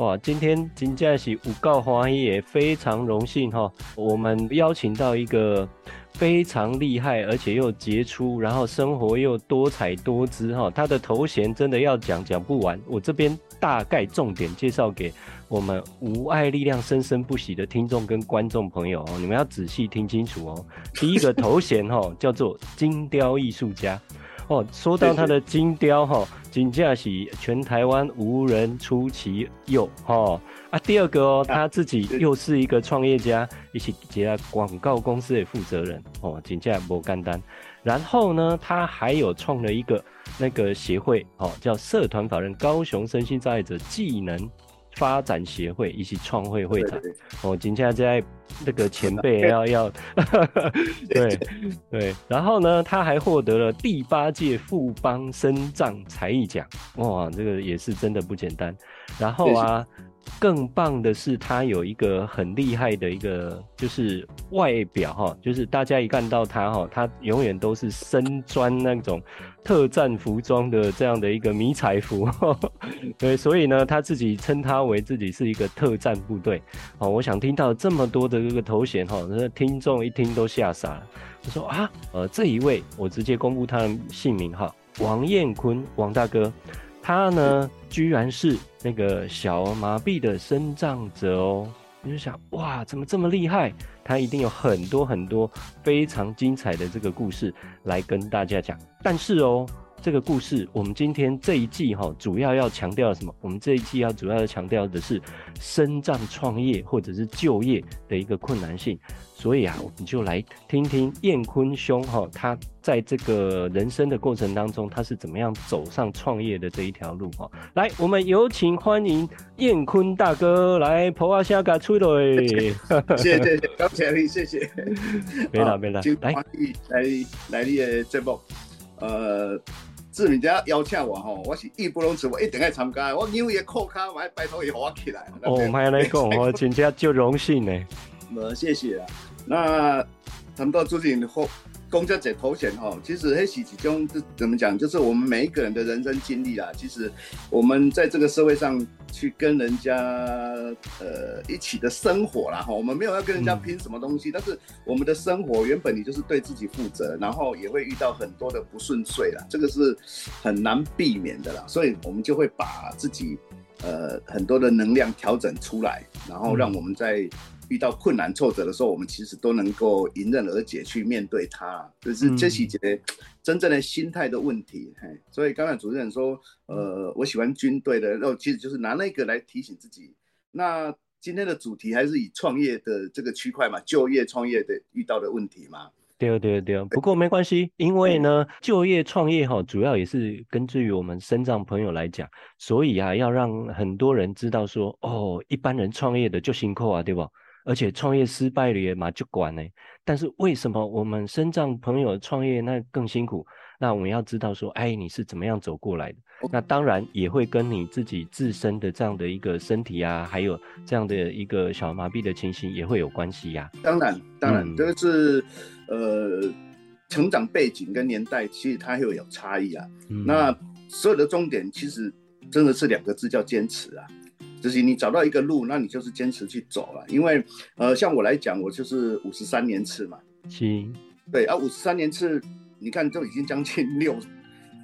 哇，今天真的是五告华裔，也非常荣幸哈。我们邀请到一个非常厉害，而且又杰出，然后生活又多彩多姿哈。他的头衔真的要讲讲不完，我这边大概重点介绍给我们无爱力量生生不息的听众跟观众朋友哦，你们要仔细听清楚哦。第一个头衔哈叫做金雕艺术家。哦，说到他的金雕哈，金架喜全台湾无人出其右哈啊。第二个哦，他自己又是一个创业家，一起接广告公司的负责人哦，金价不干单。然后呢，他还有创了一个那个协会哦，叫社团法人高雄身心障碍者技能发展协会以及创会会长哦，今天在那个前辈要 要，对对，然后呢，他还获得了第八届富邦生藏才艺奖，哇，这个也是真的不简单。然后啊。更棒的是，他有一个很厉害的一个，就是外表哈，就是大家一看到他哈，他永远都是身穿那种特战服装的这样的一个迷彩服，对，所以呢，他自己称他为自己是一个特战部队。哦，我想听到这么多的这个头衔哈，那听众一听都吓傻了。我说啊，呃，这一位我直接公布他的姓名哈，王彦坤，王大哥。他呢，居然是那个小儿麻痹的生长者哦！你就想，哇，怎么这么厉害？他一定有很多很多非常精彩的这个故事来跟大家讲。但是哦，这个故事我们今天这一季哈，主要要强调什么？我们这一季要主要要强调的是深藏创业或者是就业的一个困难性。所以啊，我们就来听听燕坤兄哈，他在这个人生的过程当中，他是怎么样走上创业的这一条路哈。来，我们有请欢迎燕坤大哥来婆阿下嘎吹来。谢谢 谢谢谢。没了没了，来来来你的节目，呃，志明家邀请我吼，我是义不容辞，我一定要参加。我因为扣卡，我拜托伊和我起来。哦，麦来讲，我真正就荣幸呢。呃，谢谢啊。那谈到最近后公交者头衔哈，其实黑喜其中是怎么讲？就是我们每一个人的人生经历啦。其实我们在这个社会上去跟人家呃一起的生活啦哈，我们没有要跟人家拼什么东西，嗯、但是我们的生活原本你就是对自己负责，然后也会遇到很多的不顺遂啦，这个是很难避免的啦。所以我们就会把自己呃很多的能量调整出来，然后让我们在。遇到困难挫折的时候，我们其实都能够迎刃而解去面对它，就是这是一节真正的心态的问题。嘿，所以刚才主持人说，呃，我喜欢军队的，然后其实就是拿那个来提醒自己。那今天的主题还是以创业的这个区块嘛，就业创业的遇到的问题嘛。对对对，不过没关系，因为呢，就业创业哈，主要也是根据于我们身障朋友来讲，所以啊，要让很多人知道说，哦，一般人创业的就辛苦啊，对吧？而且创业失败了也嘛就管呢，但是为什么我们身障朋友创业那更辛苦？那我们要知道说，哎，你是怎么样走过来的？那当然也会跟你自己自身的这样的一个身体啊，还有这样的一个小麻痹的情形也会有关系呀、啊。当然，当然，这个是呃成长背景跟年代，其实它会有差异啊。嗯、那所有的终点其实真的是两个字，叫坚持啊。就是你找到一个路，那你就是坚持去走了。因为，呃，像我来讲，我就是五十三年次嘛。行。对啊，五十三年次，你看都已经将近六，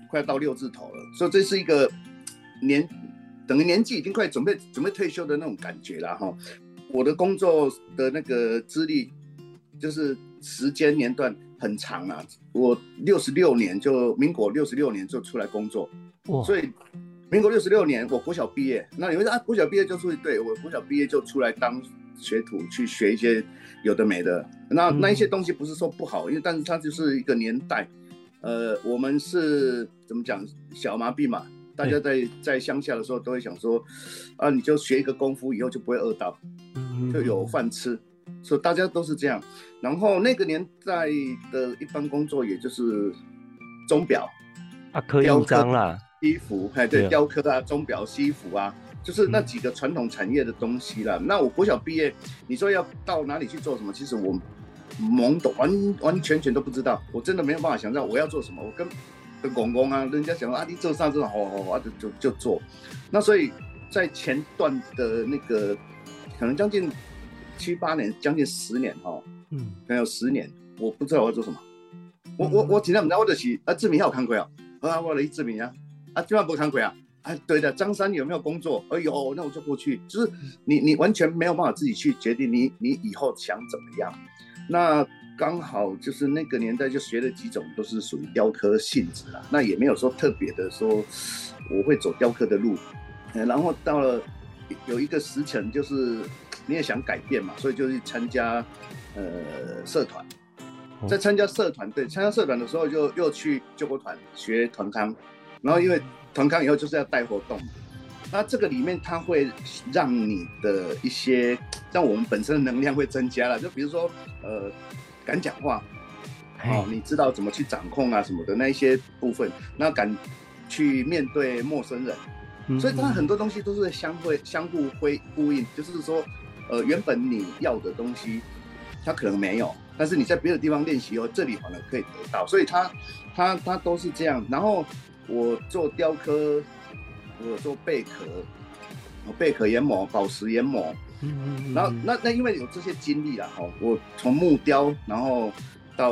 快到六字头了。所以这是一个年，等于年纪已经快准备准备退休的那种感觉了哈。我的工作的那个资历，就是时间年段很长啊。我六十六年就民国六十六年就出来工作，所以。民国六十六年，我国小毕业。那你会说啊，国小毕业就出去？对，我国小毕业就出来当学徒，去学一些有的没的。那那一些东西不是说不好，因为但是它就是一个年代。呃，我们是怎么讲？小麻痹嘛，大家在在乡下的时候都会想说，啊，你就学一个功夫，以后就不会饿到，就有饭吃。所以大家都是这样。然后那个年代的一般工作，也就是钟表啊，刻印章啦。西服，哎，对，雕刻啊，钟表、西服啊，就是那几个传统产业的东西啦。嗯、那我国小毕业，你说要到哪里去做什么？其实我懵懂，完完全全都不知道。我真的没有办法想象我要做什么。我跟跟公公啊，人家讲说啊，你做啥这种，好好好，就就就做。那所以在前段的那个可能将近七八年，将近十年哈，嗯，可能有十年，我不知道我要做什么。我我我尽量不知道我就是啊，志明还有看过啊，啊，我的一志明啊，啊，今晚不看鬼啊，啊，对的，张三有没有工作？哎呦，那我就过去。就是你你完全没有办法自己去决定你你以后想怎么样。那刚好就是那个年代就学了几种都是属于雕刻性质啦，那也没有说特别的说我会走雕刻的路。然后到了有一个时辰，就是你也想改变嘛，所以就去参加呃社团。在参加社团，对，参加社团的时候就又去救国团学团康，然后因为团康以后就是要带活动，那这个里面它会让你的一些，让我们本身的能量会增加了，就比如说呃敢讲话，哦，你知道怎么去掌控啊什么的那一些部分，那敢去面对陌生人，所以它很多东西都是相会相互会呼应，就是说呃原本你要的东西，它可能没有。但是你在别的地方练习以后，这里反而可以得到，所以他，他，他都是这样。然后我做雕刻，我做贝壳，贝壳研磨、宝石研磨，嗯嗯嗯。然后那那因为有这些经历了哈，我从木雕，然后。到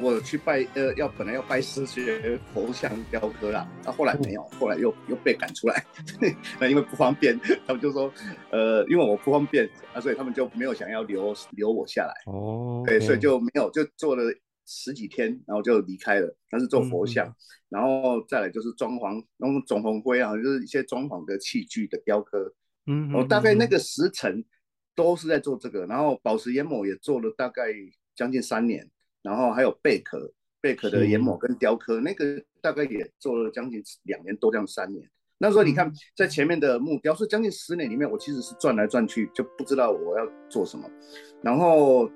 我去拜呃，要本来要拜师学佛像雕刻啦，到后来没有，后来又又被赶出来，那因为不方便，他们就说，呃，因为我不方便啊，所以他们就没有想要留留我下来。哦，对，所以就没有，就做了十几天，然后就离开了。那是做佛像，嗯、然后再来就是装潢，然后总红灰啊，就是一些装潢的器具的雕刻。嗯，我大概那个时辰都是在做这个，然后宝石研磨也做了大概将近三年。然后还有贝壳，贝壳的研磨跟雕刻，那个大概也做了将近两年多，这样三年。那时候你看，在前面的木雕是将近十年里面，我其实是转来转去，就不知道我要做什么。然后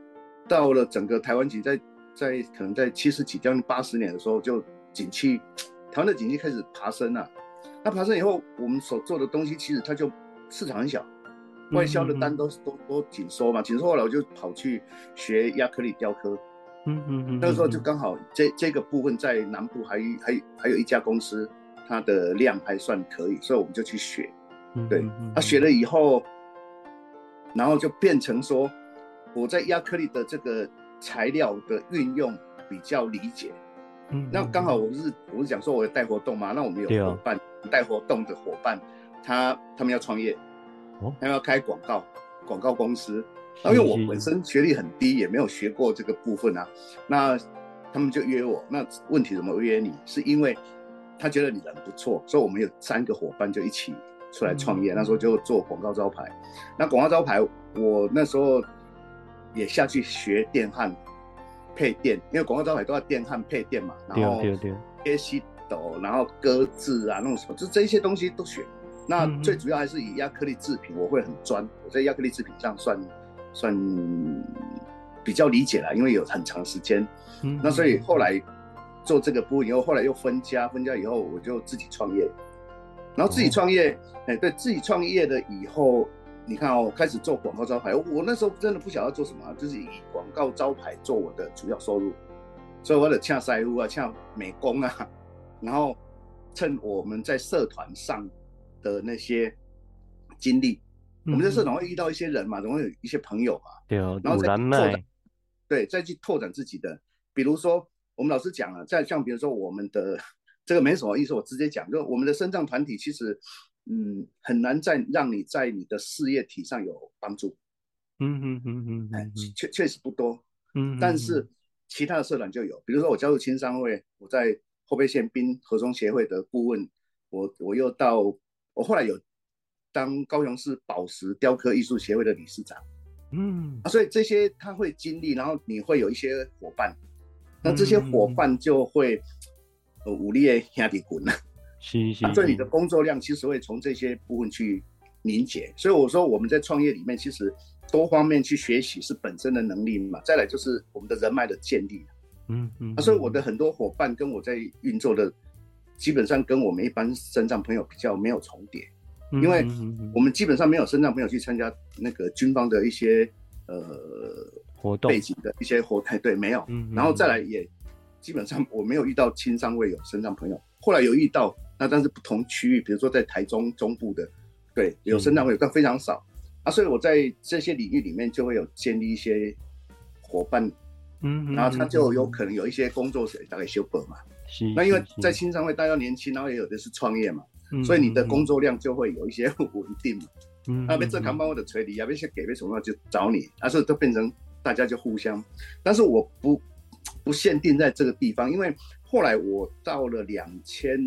到了整个台湾景，在在可能在七十几将近八十年的时候，就景气，台湾的景气开始爬升了。那爬升以后，我们所做的东西其实它就市场很小，外销的单都都都紧缩嘛，紧缩后来我就跑去学亚克力雕刻。嗯嗯嗯，那个时候就刚好这这个部分在南部还还还有一家公司，它的量还算可以，所以我们就去学。对，他学了以后，然后就变成说我在亚克力的这个材料的运用比较理解。嗯，那刚好我是我是讲说我要带活动嘛，那我们有伙伴带活动的伙伴，他他们要创业，他们要开广告广告公司。然后因为我本身学历很低，也没有学过这个部分啊，那他们就约我。那问题怎么约你？是因为他觉得你人不错，所以我们有三个伙伴就一起出来创业。那时候就做广告招牌。那广告招牌，我那时候也下去学电焊配电，因为广告招牌都要电焊配电嘛。然后贴西斗，然后割字啊，那种什么，就这些东西都学。那最主要还是以亚克力制品，我会很专。我在亚克力制品上算。算比较理解了，因为有很长时间，嗯，那所以后来做这个部以后，后来又分家，分家以后我就自己创业，然后自己创业，哎、哦，对自己创业的以后，你看哦，开始做广告招牌，我那时候真的不晓得做什么，就是以广告招牌做我的主要收入，所以我得洽塞屋啊，洽美工啊，然后趁我们在社团上的那些经历。我们在社团会遇到一些人嘛，总会有一些朋友嘛，对哦，然后再拓展，对，再去拓展自己的。比如说，我们老师讲了，在像比如说我们的 这个没什么意思，我直接讲，就我们的身障团体其实，嗯，很难再让你在你的事业体上有帮助。嗯嗯嗯嗯，哎，确确实不多。嗯，但是其他的社团就有，比如说我加入青商会，我在后备宪兵合中协会的顾问，我我又到我后来有。当高雄市宝石雕刻艺术协会的理事长，嗯，啊，所以这些他会经历，然后你会有一些伙伴，那这些伙伴就会呃武力压底滚了，是是，所以你的工作量其实会从这些部分去凝结。所以我说我们在创业里面，其实多方面去学习是本身的能力嘛，再来就是我们的人脉的建立，嗯嗯，啊，所以我的很多伙伴跟我在运作的，基本上跟我们一般身障朋友比较没有重叠。因为我们基本上没有身障朋友去参加那个军方的一些呃活动背景的一些活动，对，没有。然后再来也基本上我没有遇到青商会有身障朋友，后来有遇到，那但是不同区域，比如说在台中中部的，对，有生产会有，但非常少啊。所以我在这些领域里面就会有建立一些伙伴，嗯，然后他就有可能有一些工作室大概修本嘛。是。那因为在青商会，大家年轻，然后也有的是创业嘛，所以你的工作量就会有一些 稳定嘛。嗯。那边这扛帮我的催你，要不先给为什么就找你，啊，所以都变成大家就互相。但是我不不限定在这个地方，因为后来我到了两千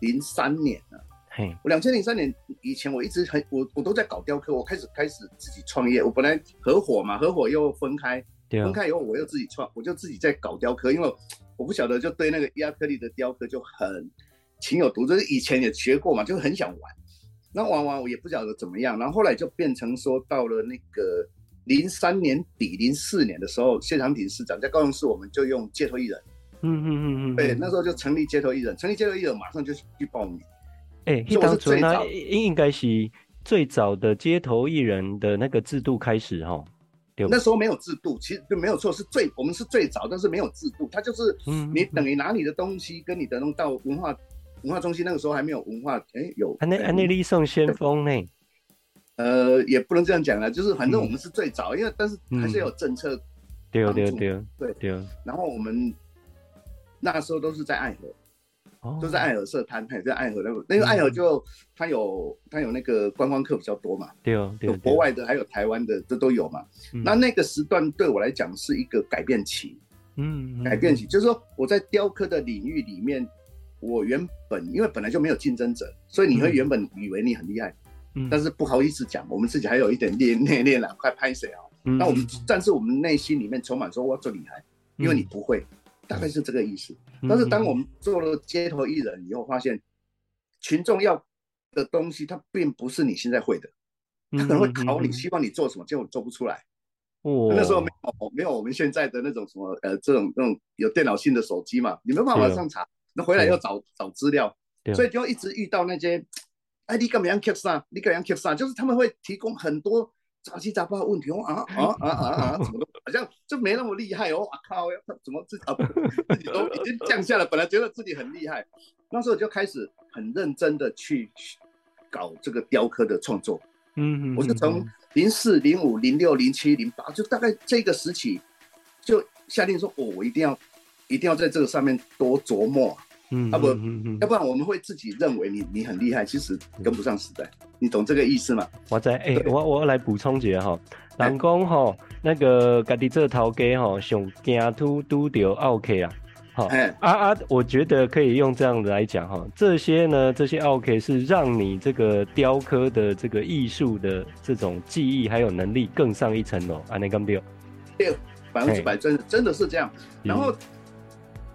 零三年了。嘿我两千零三年以前，我一直很我我都在搞雕刻。我开始开始自己创业。我本来合伙嘛，合伙又分开，分开以后我又自己创，我就自己在搞雕刻。因为我不晓得，就对那个亚克力的雕刻就很情有独钟。就是以前也学过嘛，就很想玩。那玩完我也不晓得怎么样。然后后来就变成说，到了那个零三年底、零四年的时候，谢长廷市长在高雄市，我们就用街头艺人。嗯嗯嗯嗯。对，那时候就成立街头艺人，成立街头艺人，马上就去报名。哎、欸，当初那应该是最早的街头艺人的那个制度开始哈，对。那时候没有制度，其实就没有错，是最我们是最早，但是没有制度，它就是你等于拿你的东西跟你的东到文化文化中心，那个时候还没有文化，哎、欸，有。安内安内利送先锋呢？呃，也不能这样讲了，就是反正我们是最早，嗯、因为但是还是有政策。对对对对对。然后我们那时候都是在爱河。都在爱河社摊，还在爱河那个，那个爱河就它有它有那个观光客比较多嘛，对哦，有国外的，还有台湾的，这都有嘛。那那个时段对我来讲是一个改变期，嗯，改变期就是说我在雕刻的领域里面，我原本因为本来就没有竞争者，所以你会原本以为你很厉害，嗯，但是不好意思讲，我们自己还有一点 练练练了，快拍谁啊？那我们但是我们内心里面充满说我最厉害，因为你不会。大概是这个意思，但是当我们做了街头艺人以后，发现群众要的东西，它并不是你现在会的，他可能会考你，希望你做什么，结果做不出来。哦，那时候没有没有我们现在的那种什么呃这种那种有电脑性的手机嘛，你没办法上查，那回来要找找资料，所以就一直遇到那些，哎，你干嘛要 keep 上？你干嘛要 keep 上？就是他们会提供很多。杂七杂八的问题，我啊啊啊啊 啊，怎么都好像就没那么厉害哦！我靠，要怎么自己啊？自己都已经降下了，本来觉得自己很厉害，那时候就开始很认真的去搞这个雕刻的创作。嗯嗯，我是从零四、零五、零六、零七、零八，就大概这个时期，就下定说，哦，我一定要，一定要在这个上面多琢磨。嗯，啊不，要不然我们会自己认为你你很厉害，其实跟不上时代，你懂这个意思吗？我在哎，我我来补充一下哈，人讲哈，那个家己这头家哈，上惊突拄到 OK 啊，好啊啊，我觉得可以用这样子来讲哈，这些呢，这些 OK 是让你这个雕刻的这个艺术的这种技艺还有能力更上一层楼，安尼敢对？对，百分之百真的真的是这样，然后。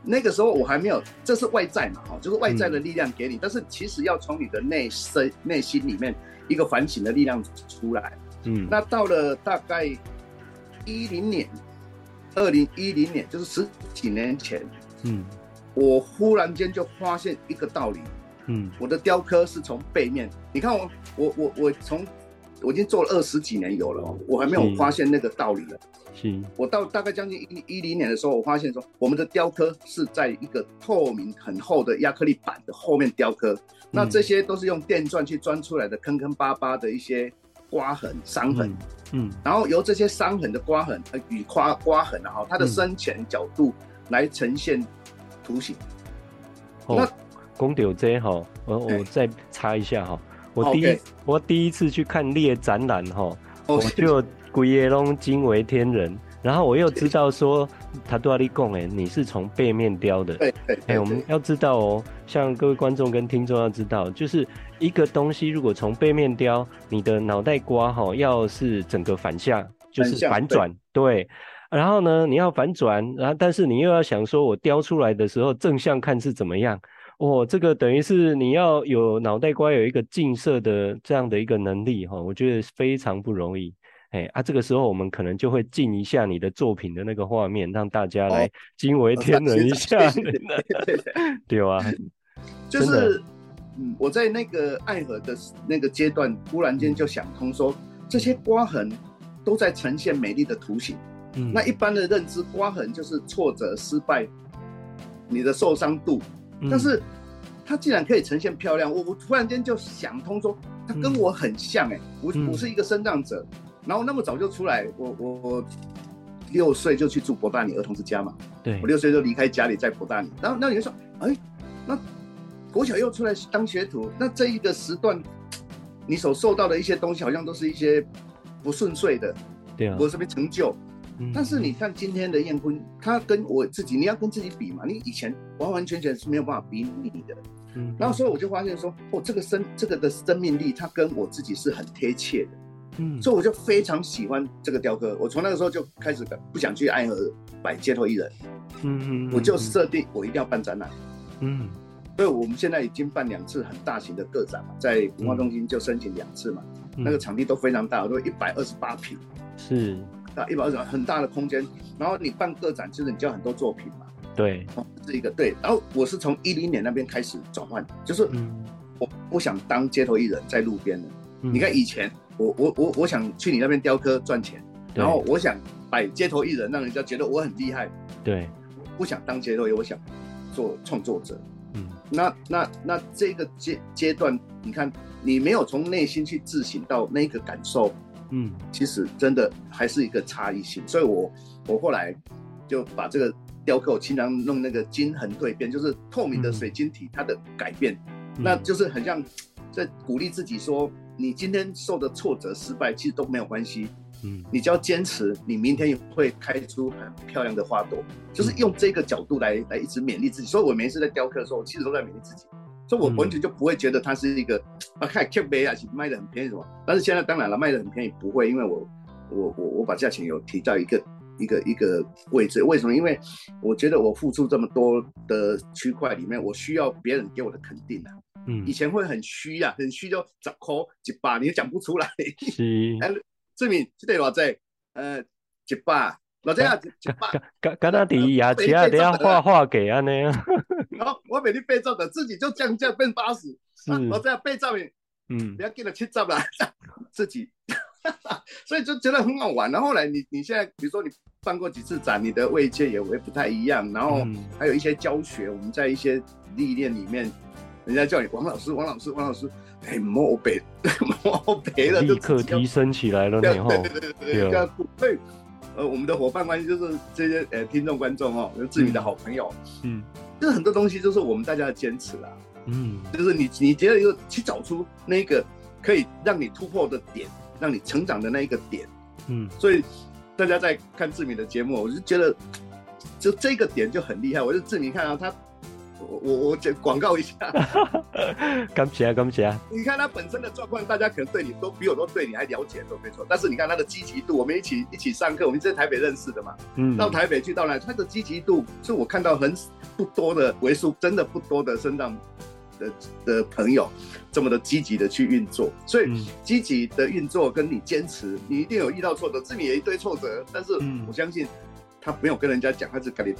那个时候我还没有，这是外在嘛，哈，就是外在的力量给你，嗯、但是其实要从你的内身内心里面一个反省的力量出来。嗯，那到了大概一零年，二零一零年，就是十几年前，嗯，我忽然间就发现一个道理，嗯，我的雕刻是从背面，你看我我我我从我已经做了二十几年有了，我还没有发现那个道理了。是。我到大概将近一一零年的时候，我发现说我们的雕刻是在一个透明很厚的亚克力板的后面雕刻，嗯、那这些都是用电钻去钻出来的坑坑巴巴的一些刮痕、伤痕，嗯，嗯。然后由这些伤痕的刮痕呃与刮刮痕啊，它的深浅角度来呈现图形。嗯、那公牛这哈，我我再插一下哈，我第一 Okay. 我第一次去看猎展览哈，我就。规个拢惊为天人，然后我又知道说，他都要你讲哎，你是从背面雕的。对对。哎，我们要知道哦，像各位观众跟听众要知道，就是一个东西如果从背面雕，你的脑袋瓜哈，要是整个反向，就是反转。对。然后呢，你要反转，然后但是你又要想说，我雕出来的时候正向看是怎么样？哦，这个等于是你要有脑袋瓜有一个近射的这样的一个能力哈，我觉得非常不容易。哎啊，这个时候我们可能就会进一下你的作品的那个画面，让大家来惊为天人一下。对啊，就是，嗯，我在那个爱河的那个阶段，忽然间就想通说，这些刮痕都在呈现美丽的图形。嗯，那一般的认知，刮痕就是挫折、失败，你的受伤度。但是它既然可以呈现漂亮，我我突然间就想通说，它跟我很像哎、欸，我、嗯、我是一个生长者，然后那么早就出来，我我我六岁就去住博大尼儿童之家嘛，对，我六岁就离开家里在博大尼，然后那你就说，哎、欸，那国小又出来当学徒，那这一个时段，你所受到的一些东西，好像都是一些不顺遂的，对啊，我这边成就。但是你看今天的燕坤，他跟我自己，你要跟自己比嘛？你以前完完全全是没有办法比拟的。嗯，然后所以我就发现说，哦，这个生这个的生命力，它跟我自己是很贴切的。嗯，所以我就非常喜欢这个雕刻。我从那个时候就开始不想去爱河摆街头艺人。嗯嗯，我就设定我一定要办展览。嗯，所以我们现在已经办两次很大型的个展嘛，在文化中心就申请两次嘛，那个场地都非常大，都一百二十八平。是。啊，一百二十很大的空间，然后你办个展，其实你就有很多作品嘛。对，哦，是一个对。然后我是从一零年那边开始转换，就是我不想当街头艺人，在路边的。嗯、你看以前我我我我想去你那边雕刻赚钱，然后我想摆街头艺人，让人家觉得我很厉害。对，不想当街头艺，我想做创作者。嗯，那那那这个阶阶段，你看你没有从内心去自省到那个感受。嗯，其实真的还是一个差异性，所以我我后来就把这个雕刻，我经常弄那个晶恒蜕变，就是透明的水晶体它的改变，嗯、那就是很像在鼓励自己说，你今天受的挫折、失败其实都没有关系，嗯，你只要坚持，你明天也会开出很漂亮的花朵，就是用这个角度来来一直勉励自己。所以我每一次在雕刻的时候，我其实都在勉励自己。所以，我完全就不会觉得它是一个啊，看 K 杯啊，卖的很便宜什么。但是现在当然了，卖的很便宜不会，因为我我我我把价钱有提到一个一个一个位置。为什么？因为我觉得我付出这么多的区块里面，我需要别人给我的肯定啊。嗯。以前会很虚啊，很虚就十块一百，你也讲不出来。是。哎，志明，这对我在呃一百。老 这样子，刚刚刚那底牙其他等下画画给啊那样。然后我每天背照的自己就降价变八十，我这样背照片，嗯，不要给了七照了，自己，所以就觉得很好玩。然后后来你你现在比如说你办过几次展，你的位阶也会不太一样。然后还有一些教学，我们在一些历练里面，人家叫你王老师，王老师，王老师，哎，莫北，莫北了，立刻提升起来了，然后对对对对对，对。呃，我们的伙伴关系就是这些呃听众观众哦，就志明的好朋友，嗯，就是很多东西就是我们大家的坚持啦，嗯，就是你你觉得有去找出那个可以让你突破的点，让你成长的那一个点，嗯，所以大家在看志明的节目，我就觉得就这个点就很厉害，我就志明看到他。我我我讲广告一下，感谢感谢。你看他本身的状况，大家可能对你都比我都对你还了解，都没错。但是你看他的积极度，我们一起一起上课，我们在台北认识的嘛，嗯，到台北去到那，他的积极度是我看到很不多的为数，真的不多的身上的的朋友这么的积极的去运作。所以积极的运作跟你坚持，你一定有遇到挫折，自己也一堆挫折，但是我相信他没有跟人家讲，他是跟你。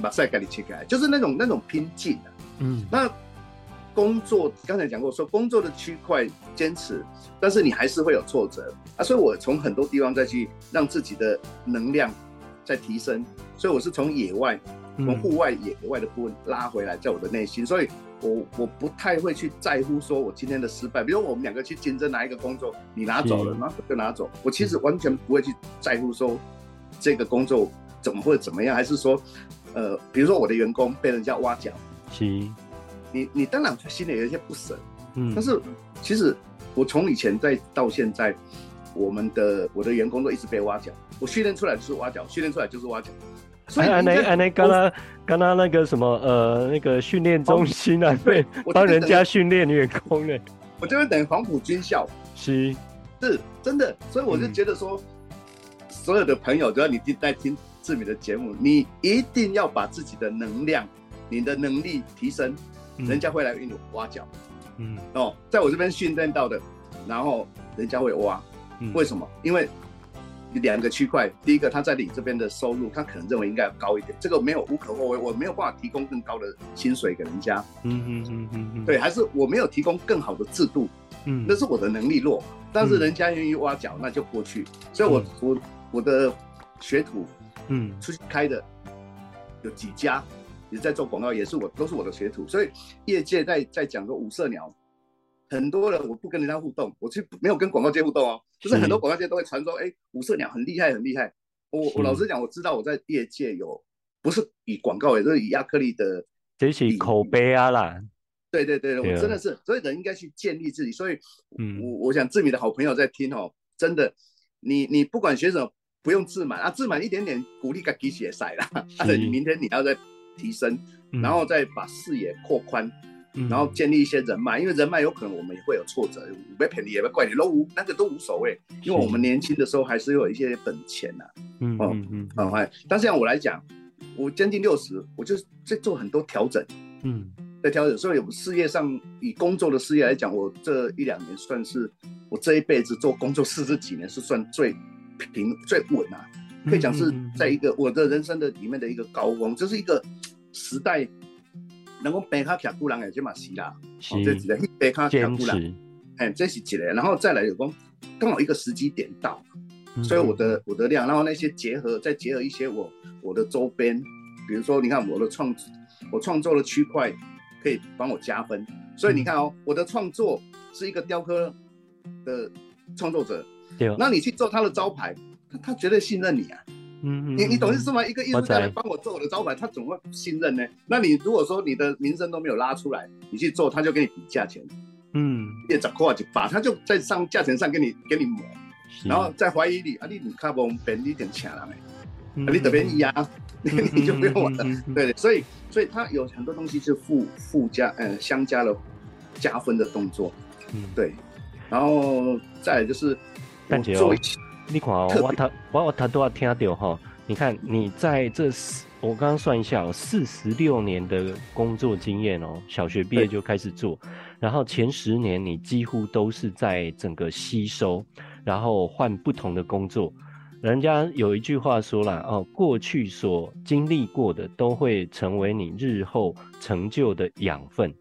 马赛给你切开，就是那种那种拼劲、啊、嗯，那工作刚才讲过，说工作的区块坚持，但是你还是会有挫折啊。所以我从很多地方再去让自己的能量在提升。所以我是从野外，从户外野外的部分拉回来，在我的内心。所以我我不太会去在乎说我今天的失败。比如我们两个去竞争哪一个工作，你拿走了，拿走就拿走。我其实完全不会去在乎说这个工作怎么会怎么样，还是说。呃，比如说我的员工被人家挖角，是，你你当然心里有一些不舍，嗯，但是其实我从以前在到现在，我们的我的员工都一直被挖角，我训练出来就是挖角，训练出来就是挖角。所以，安内安内，刚刚刚刚那个什么呃那个训练中心啊，对，帮人家训练员工呢，我就会等于黄埔军校，是，是真的，所以我就觉得说，嗯、所有的朋友只要你在听。志明的节目，你一定要把自己的能量、你的能力提升，嗯、人家会来给你挖角。嗯，哦，在我这边训练到的，然后人家会挖。嗯、为什么？因为两个区块，第一个他在你这边的收入，他可能认为应该要高一点，这个没有无可厚非，我没有办法提供更高的薪水给人家。嗯嗯嗯嗯嗯，对，还是我没有提供更好的制度。嗯，那是我的能力弱，但是人家愿意挖角，那就过去。所以我，我我我的学徒。嗯，出去开的有几家，也在做广告，也是我都是我的学徒，所以业界在在讲说五色鸟，很多人我不跟人家互动，我去没有跟广告界互动哦，就是很多广告界都会传说，哎，五色鸟很厉害很厉害。我我老实讲，我知道我在业界有不是以广告，也是以亚克力的，这是口碑啊啦。对对对，我真的是，所以人应该去建立自己。所以，嗯，我我想志敏的好朋友在听哦，真的，你你不管学什么，不用自满啊，自满一点点鼓励给给写塞啦。但是你明天你要再提升，然后再把视野扩宽，然后建立一些人脉，因为人脉有可能我们也会有挫折，被骗你也被怪你，都无那个都无所谓，因为我们年轻的时候还是有一些本钱呐。嗯嗯嗯，好，但是像我来讲，我将近六十，我就在做很多调整。嗯。在调整，所以我事业上以工作的事业来讲，我这一两年算是我这一辈子做工作四十几年是算最平最稳啊，可以讲是在一个我的人生的里面的一个高峰，这是一个时代能够背卡卡古人也就马西啦，哦，这几个背卡卡古人，哎，这是几个，然后再来有个刚好一个时机点到，所以我的我的量，然后那些结合再结合一些我我的周边，比如说你看我的创我创作的区块。可以帮我加分，所以你看哦，我的创作是一个雕刻的创作者，那你去做他的招牌，他他绝对信任你啊，嗯嗯，你你懂意思吗？一个艺术家来帮我做我的招牌，他怎么会信任呢？那你如果说你的名声都没有拉出来，你去做，他就给你比价钱，嗯，也找扣啊，就把他就在上价钱上给你给你抹，然后再怀疑你啊，你你卡不便宜点钱了没？啊，你这边压。你就不用玩了，对，所以所以他有很多东西是附附加，呃，相加了加分的动作，嗯，对，然后再来就是，感觉哦，你看哦，我他我我他都要听到哈，你看你在这四，我刚刚算一下哦，四十六年的工作经验哦，小学毕业就开始做，然后前十年你几乎都是在整个吸收，然后换不同的工作。人家有一句话说了哦，过去所经历过的都会成为你日后成就的养分。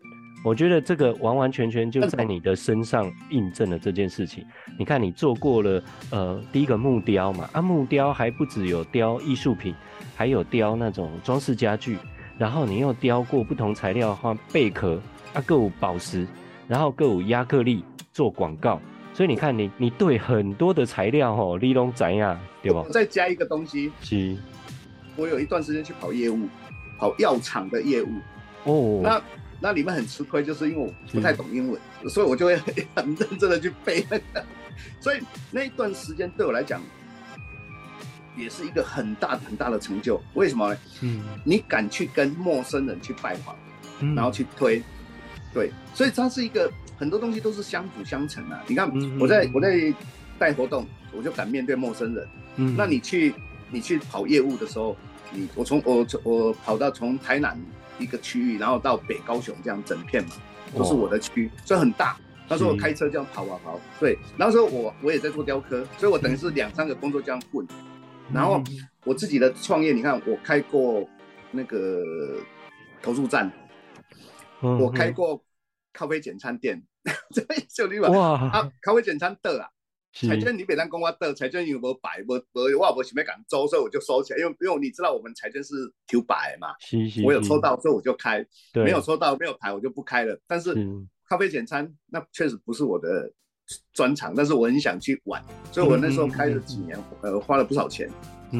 我觉得这个完完全全就在你的身上印证了这件事情。你看，你做过了呃第一个木雕嘛，啊木雕还不只有雕艺术品，还有雕那种装饰家具，然后你又雕过不同材料的话，贝壳啊，各有宝石，然后各有亚克力做广告。所以你看你，你你对很多的材料吼，你都知啊，对吧？再加一个东西，是。我有一段时间去跑业务，跑药厂的业务。哦。那那里面很吃亏，就是因为我不太懂英文，所以我就会很认真的去背那个。所以那一段时间对我来讲，也是一个很大很大的成就。为什么呢？嗯。你敢去跟陌生人去拜访，嗯、然后去推，对，所以它是一个。很多东西都是相辅相成啊！你看，我在我在带活动，我就敢面对陌生人。嗯，那你去你去跑业务的时候，你我从我我跑到从台南一个区域，然后到北高雄这样整片嘛，都是我的区，所以很大。那时候我开车这样跑啊跑，对。那时候我我也在做雕刻，所以我等于是两三个工作这样混。然后我自己的创业，你看我开过那个投诉站，我开过咖啡简餐店。这小李哇啊，咖啡简餐的啊，彩券你别当跟我的，彩券有没有摆，我我我我前面敢抽，所以我就收起来，因为因为你知道我们彩券是抽摆嘛，是是，我有抽到，所以我就开，没有抽到没有牌我就不开了。但是咖啡简餐那确实不是我的专长，但是我很想去玩，所以我那时候开了几年，呃，花了不少钱，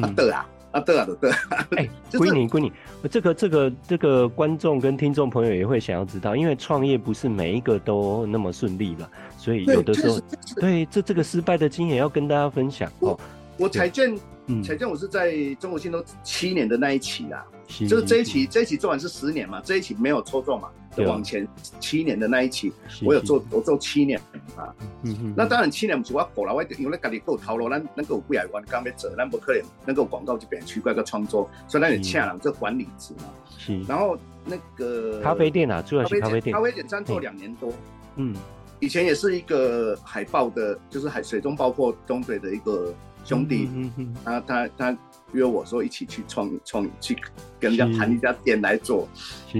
啊的啊。啊，对啊，对啊，哎，归你，归你。这个，这个，这个观众跟听众朋友也会想要知道，因为创业不是每一个都那么顺利了，所以有的时候，对这这个失败的经验要跟大家分享哦。我彩券，彩券我是在中国信托七年的那一期啦，就是这一期，这一期做完是十年嘛，这一期没有抽中嘛。往前七年的那一期，我有做，我做七年啊。嗯嗯。那当然七年不是我过了，我因为咱家己够头路，咱咱够几百万刚要做，咱不可能能够广告这边区块个创作，所以咱也请人做管理职嘛。是。然后那个咖啡店啊，主要是咖啡店。咖啡简餐做两年多。嗯。以前也是一个海豹的，就是海水中包括东北的一个兄弟。嗯嗯。他他他。约我说一起去创创去跟人家谈一家店来做，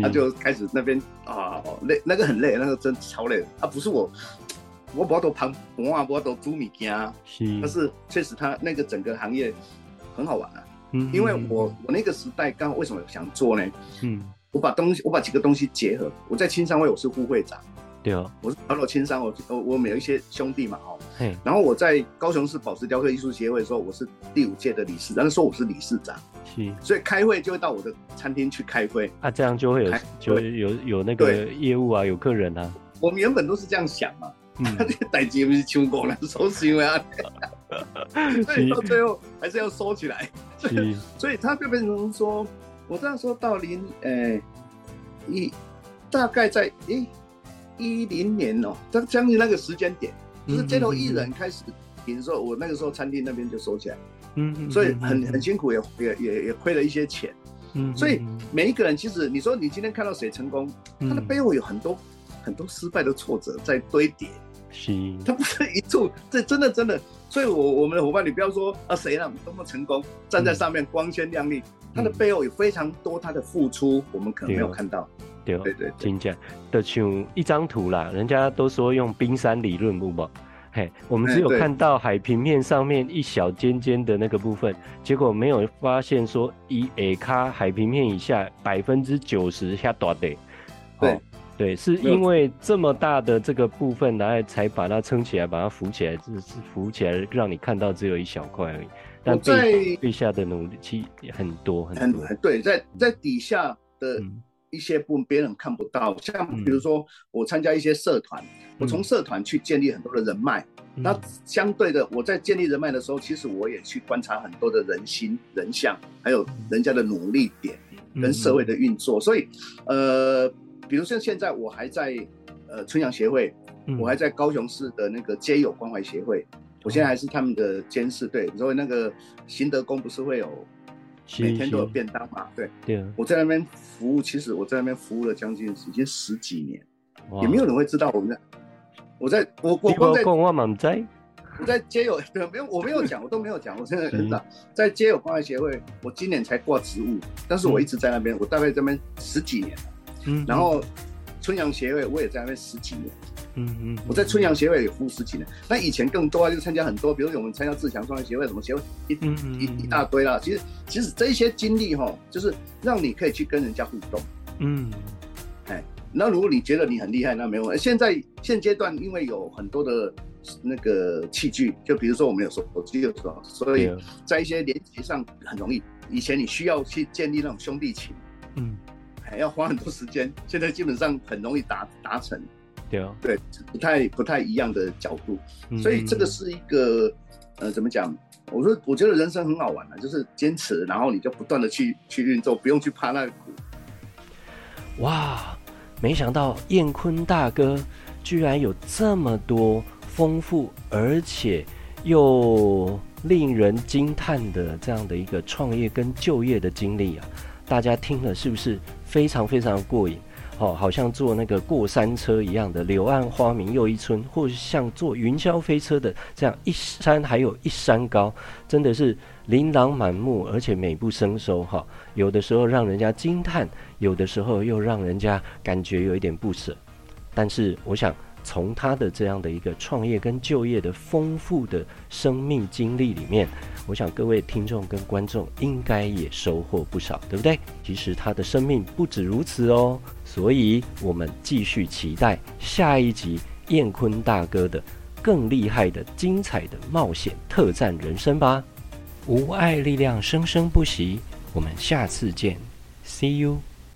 他就开始那边啊累，那个很累，那个真超累。啊不是我，我不要都盘盘啊，不要都租物件，但是确实他那个整个行业很好玩啊。嗯，因为我我那个时代刚好为什么想做呢？嗯，我把东西，我把几个东西结合。我在青商会，我是副会长。对。哦，我是跑到青山，我我我们有一些兄弟嘛，哦，嘿，然后我在高雄市宝石雕刻艺术协会的时候，我是第五届的理事，但是说我是理事长，是，所以开会就会到我的餐厅去开会，啊，这样就会有就会有有那个业务啊，有客人啊。我们原本都是这样想嘛，嗯，这个代志不是成功了，收行为啊，所以到最后还是要收起来，是，所以他就变成说，我这样说到零，呃，一大概在诶。一零年哦，他将近那个时间点，就是街头艺人开始，比如说我那个时候餐厅那边就收起来，嗯，所以很很辛苦，也也也也亏了一些钱，嗯，所以每一个人其实你说你今天看到谁成功，他的背后有很多很多失败的挫折在堆叠，是，他不是一处，这真的真的，所以我我们的伙伴，你不要说啊谁让多么成功，站在上面光鲜亮丽，他的背后有非常多他的付出，我们可能没有看到。对对对，真的，就像一张图啦，人家都说用冰山理论，不嘛？嘿，我们只有看到海平面上面一小尖尖的那个部分，结果没有发现说以 A 卡海平面以下百分之九十下大的。对、哦、对，是因为这么大的这个部分，然后才把它撑起来，把它浮起来，只是浮起来让你看到只有一小块而已。但背背下的努力其很多很多。很对，在在底下的。嗯一些部分别人看不到，像比如说我参加一些社团，嗯、我从社团去建立很多的人脉。嗯、那相对的，我在建立人脉的时候，其实我也去观察很多的人心、人相，还有人家的努力点跟社会的运作。嗯、所以，呃，比如像现在我还在呃春阳协会，嗯、我还在高雄市的那个街友关怀协会，嗯、我现在还是他们的监事。队，所以那个行德宫不是会有。每天都有便当嘛？对，对。我在那边服务，其实我在那边服务了将近已经十几年，也没有人会知道我们在。我在我我我在我在街友对，没有我没有讲，我都没有讲。我现在很早在街友关爱协会，我今年才挂职务，但是我一直在那边，我大概在那边十几年了。嗯。然后春阳协会，我也在那边十几年。嗯嗯，我在春阳协会也服务十几年，那以前更多啊，就参加很多，比如我们参加自强创业协会什么协会，一一一大堆啦。其实其实这些经历哈，就是让你可以去跟人家互动。嗯，哎，那如果你觉得你很厉害，那没问题。现在现阶段因为有很多的那个器具，就比如说我们有手机，有时候，所以在一些连接上很容易。以前你需要去建立那种兄弟情，嗯，还要花很多时间，现在基本上很容易达达成。对不太不太一样的角度，所以这个是一个，呃，怎么讲？我说，我觉得人生很好玩的，就是坚持，然后你就不断的去去运作，不用去怕那个苦。哇，没想到燕坤大哥居然有这么多丰富而且又令人惊叹的这样的一个创业跟就业的经历啊！大家听了是不是非常非常过瘾？哦，好像坐那个过山车一样的，柳暗花明又一村，或是像坐云霄飞车的这样一山还有一山高，真的是琳琅满目，而且美不胜收哈。有的时候让人家惊叹，有的时候又让人家感觉有一点不舍。但是我想。从他的这样的一个创业跟就业的丰富的生命经历里面，我想各位听众跟观众应该也收获不少，对不对？其实他的生命不止如此哦，所以我们继续期待下一集彦坤大哥的更厉害的精彩的冒险特战人生吧。无爱力量生生不息，我们下次见，See you。